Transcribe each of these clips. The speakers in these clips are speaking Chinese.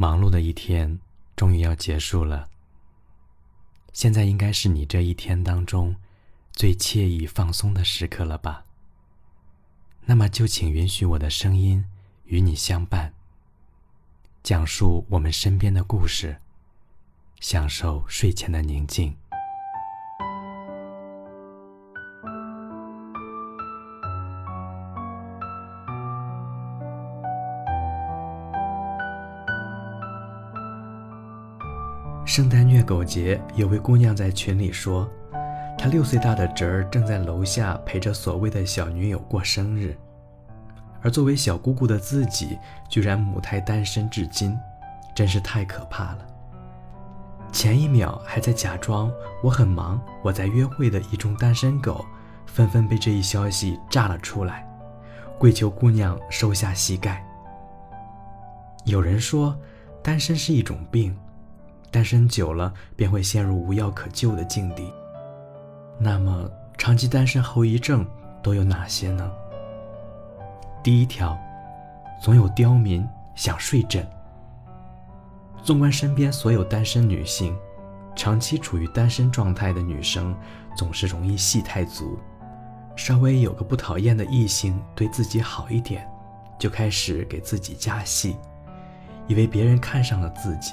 忙碌的一天终于要结束了。现在应该是你这一天当中最惬意放松的时刻了吧？那么就请允许我的声音与你相伴，讲述我们身边的故事，享受睡前的宁静。圣诞虐狗节，有位姑娘在群里说，她六岁大的侄儿正在楼下陪着所谓的小女友过生日，而作为小姑姑的自己居然母胎单身至今，真是太可怕了。前一秒还在假装我很忙，我在约会的一众单身狗，纷纷被这一消息炸了出来，跪求姑娘收下膝盖。有人说，单身是一种病。单身久了便会陷入无药可救的境地。那么，长期单身后遗症都有哪些呢？第一条，总有刁民想睡枕。纵观身边所有单身女性，长期处于单身状态的女生总是容易戏太足，稍微有个不讨厌的异性对自己好一点，就开始给自己加戏，以为别人看上了自己。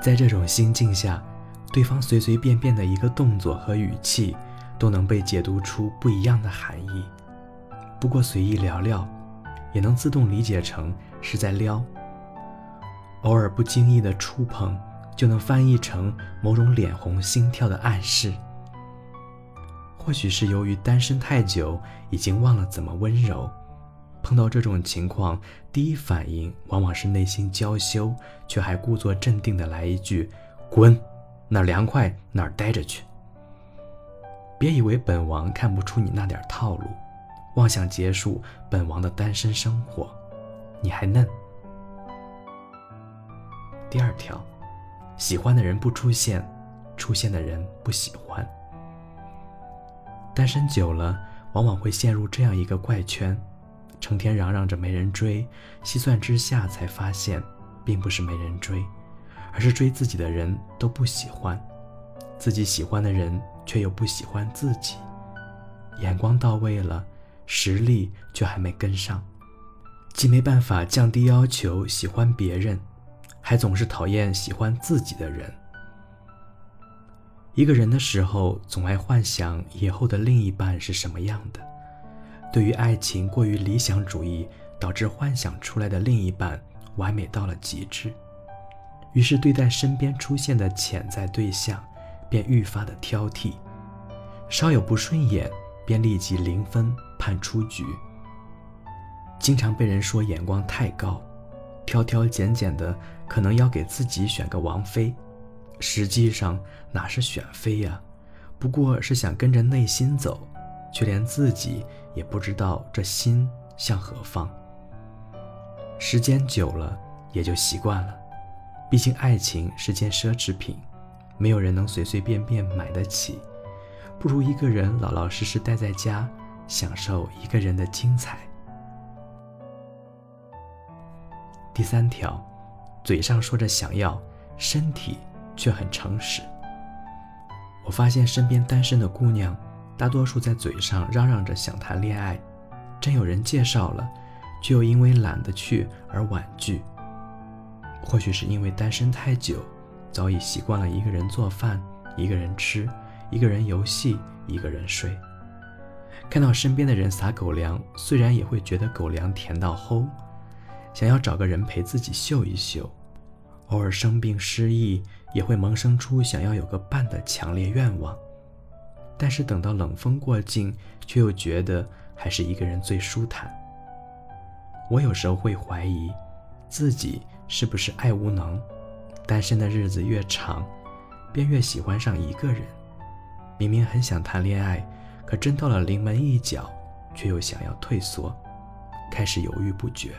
在这种心境下，对方随随便便的一个动作和语气，都能被解读出不一样的含义。不过随意聊聊，也能自动理解成是在撩。偶尔不经意的触碰，就能翻译成某种脸红心跳的暗示。或许是由于单身太久，已经忘了怎么温柔。碰到这种情况，第一反应往往是内心娇羞，却还故作镇定的来一句：“滚，哪凉快哪待着去。”别以为本王看不出你那点套路，妄想结束本王的单身生活，你还嫩。第二条，喜欢的人不出现，出现的人不喜欢。单身久了，往往会陷入这样一个怪圈。成天嚷嚷着没人追，细算之下才发现，并不是没人追，而是追自己的人都不喜欢，自己喜欢的人却又不喜欢自己，眼光到位了，实力却还没跟上，既没办法降低要求喜欢别人，还总是讨厌喜欢自己的人。一个人的时候，总爱幻想以后的另一半是什么样的。对于爱情过于理想主义，导致幻想出来的另一半完美到了极致，于是对待身边出现的潜在对象，便愈发的挑剔，稍有不顺眼便立即零分判出局。经常被人说眼光太高，挑挑拣拣的，可能要给自己选个王妃，实际上哪是选妃呀，不过是想跟着内心走。却连自己也不知道这心向何方。时间久了也就习惯了，毕竟爱情是件奢侈品，没有人能随随便便买得起。不如一个人老老实实待在家，享受一个人的精彩。第三条，嘴上说着想要，身体却很诚实。我发现身边单身的姑娘。大多数在嘴上嚷嚷着想谈恋爱，真有人介绍了，却又因为懒得去而婉拒。或许是因为单身太久，早已习惯了一个人做饭、一个人吃、一个人游戏、一个人睡。看到身边的人撒狗粮，虽然也会觉得狗粮甜到齁，想要找个人陪自己秀一秀。偶尔生病失意，也会萌生出想要有个伴的强烈愿望。但是等到冷风过境，却又觉得还是一个人最舒坦。我有时候会怀疑，自己是不是爱无能？单身的日子越长，便越喜欢上一个人。明明很想谈恋爱，可真到了临门一脚，却又想要退缩，开始犹豫不决。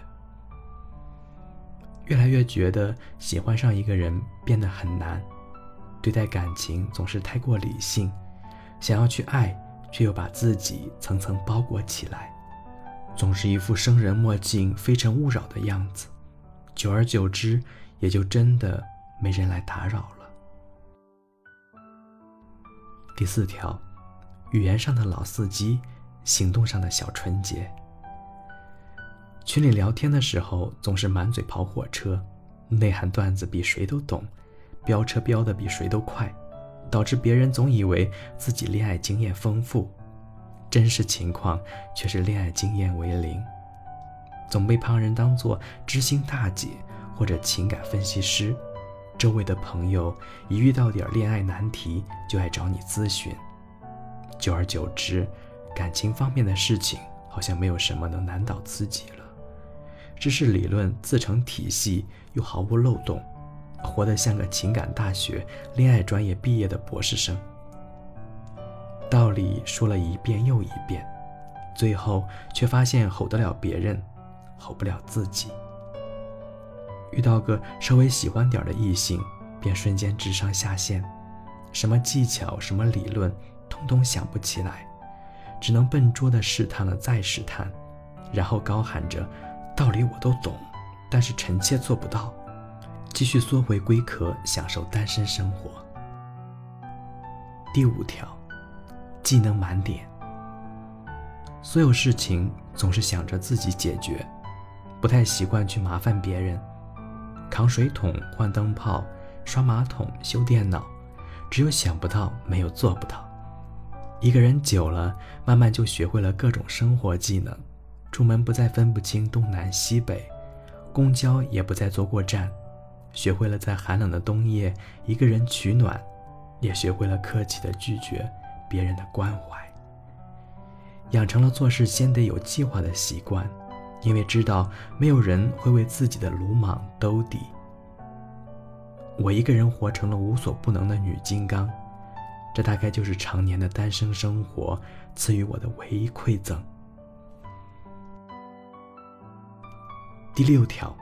越来越觉得喜欢上一个人变得很难，对待感情总是太过理性。想要去爱，却又把自己层层包裹起来，总是一副生人莫近、非诚勿扰的样子，久而久之，也就真的没人来打扰了。第四条，语言上的老司机，行动上的小纯洁。群里聊天的时候，总是满嘴跑火车，内涵段子比谁都懂，飙车飙的比谁都快，导致别人总以为自己恋爱经验丰富，真实情况却是恋爱经验为零。总被旁人当作知心大姐或者情感分析师，周围的朋友一遇到点恋爱难题就爱找你咨询，久而久之，感情方面的事情好像没有什么能难倒自己了。知识理论自成体系又毫无漏洞，活得像个情感大学恋爱专业毕业的博士生，道理说了一遍又一遍，最后却发现吼得了别人。吼不了自己，遇到个稍微喜欢点的异性，便瞬间智商下线，什么技巧、什么理论，通通想不起来，只能笨拙的试探了再试探，然后高喊着“道理我都懂，但是臣妾做不到”，继续缩回龟壳，享受单身生活。第五条，技能满点，所有事情总是想着自己解决。不太习惯去麻烦别人，扛水桶、换灯泡、刷马桶、修电脑，只有想不到，没有做不到。一个人久了，慢慢就学会了各种生活技能，出门不再分不清东南西北，公交也不再坐过站，学会了在寒冷的冬夜一个人取暖，也学会了客气的拒绝别人的关怀，养成了做事先得有计划的习惯。因为知道没有人会为自己的鲁莽兜底，我一个人活成了无所不能的女金刚，这大概就是常年的单身生活赐予我的唯一馈赠。第六条，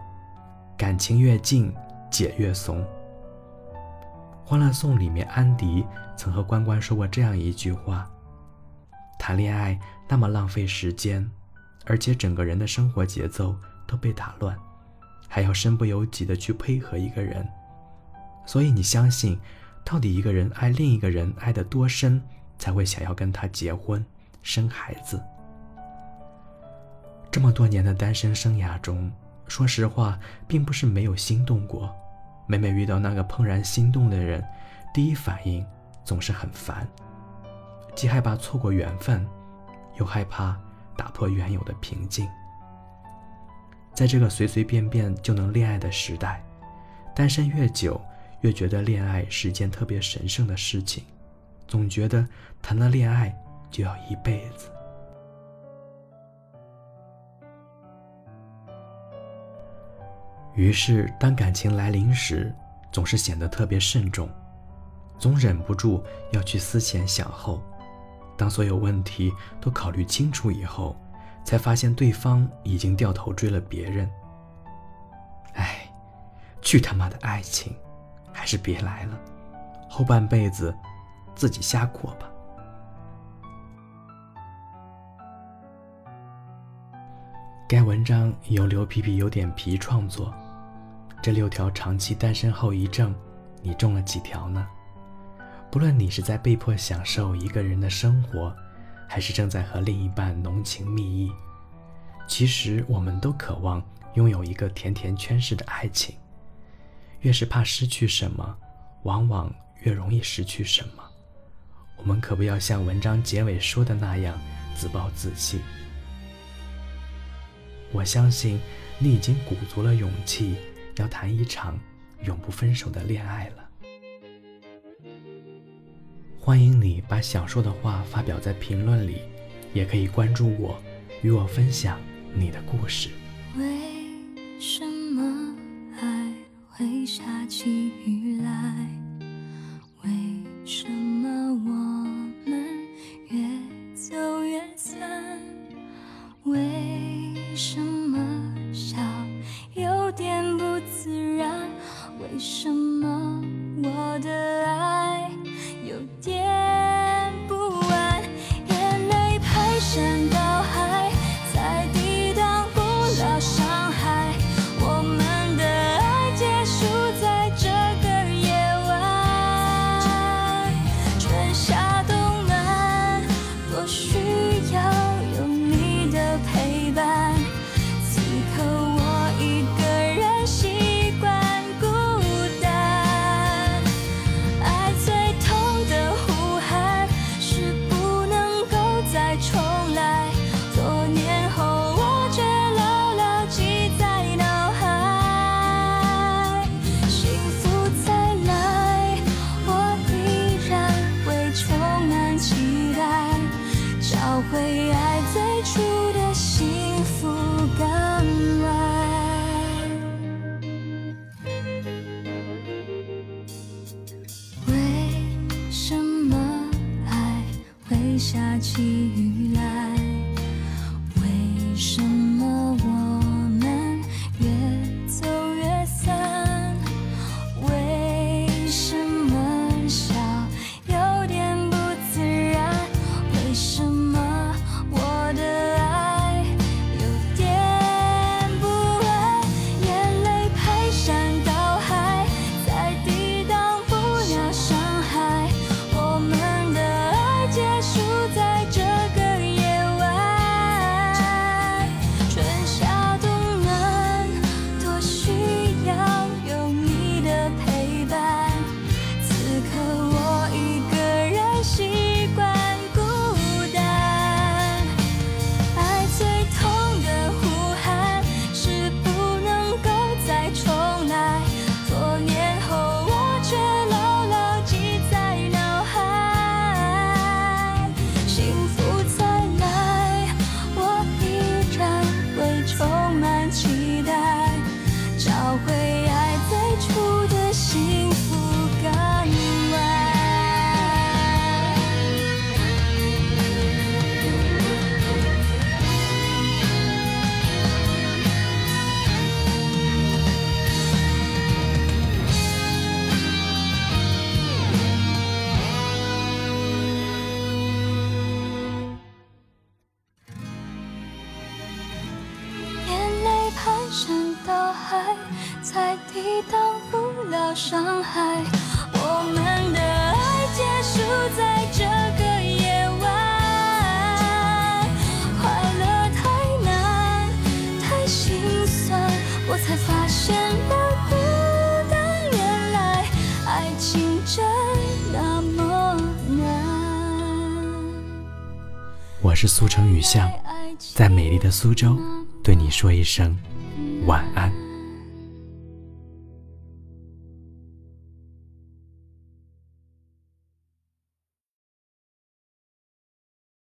感情越近，解越怂。《欢乐颂》里面，安迪曾和关关说过这样一句话：“谈恋爱那么浪费时间。”而且整个人的生活节奏都被打乱，还要身不由己的去配合一个人，所以你相信，到底一个人爱另一个人爱得多深，才会想要跟他结婚生孩子？这么多年的单身生涯中，说实话，并不是没有心动过，每每遇到那个怦然心动的人，第一反应总是很烦，既害怕错过缘分，又害怕。打破原有的平静。在这个随随便便就能恋爱的时代，单身越久，越觉得恋爱是件特别神圣的事情，总觉得谈了恋爱就要一辈子。于是，当感情来临时，总是显得特别慎重，总忍不住要去思前想后。当所有问题都考虑清楚以后，才发现对方已经掉头追了别人。哎，去他妈的爱情，还是别来了，后半辈子自己瞎过吧。该文章由刘皮皮有点皮创作，这六条长期单身后遗症，你中了几条呢？不论你是在被迫享受一个人的生活，还是正在和另一半浓情蜜意，其实我们都渴望拥有一个甜甜圈式的爱情。越是怕失去什么，往往越容易失去什么。我们可不要像文章结尾说的那样自暴自弃。我相信你已经鼓足了勇气，要谈一场永不分手的恋爱了。欢迎你把想说的话发表在评论里，也可以关注我，与我分享你的故事。为什么还会下起雨来？细雨。伤害我们的爱结束在这个夜晚快乐太难太心酸我才发现了孤单原来爱情真那么难我是苏城雨夏在美丽的苏州对你说一声晚安。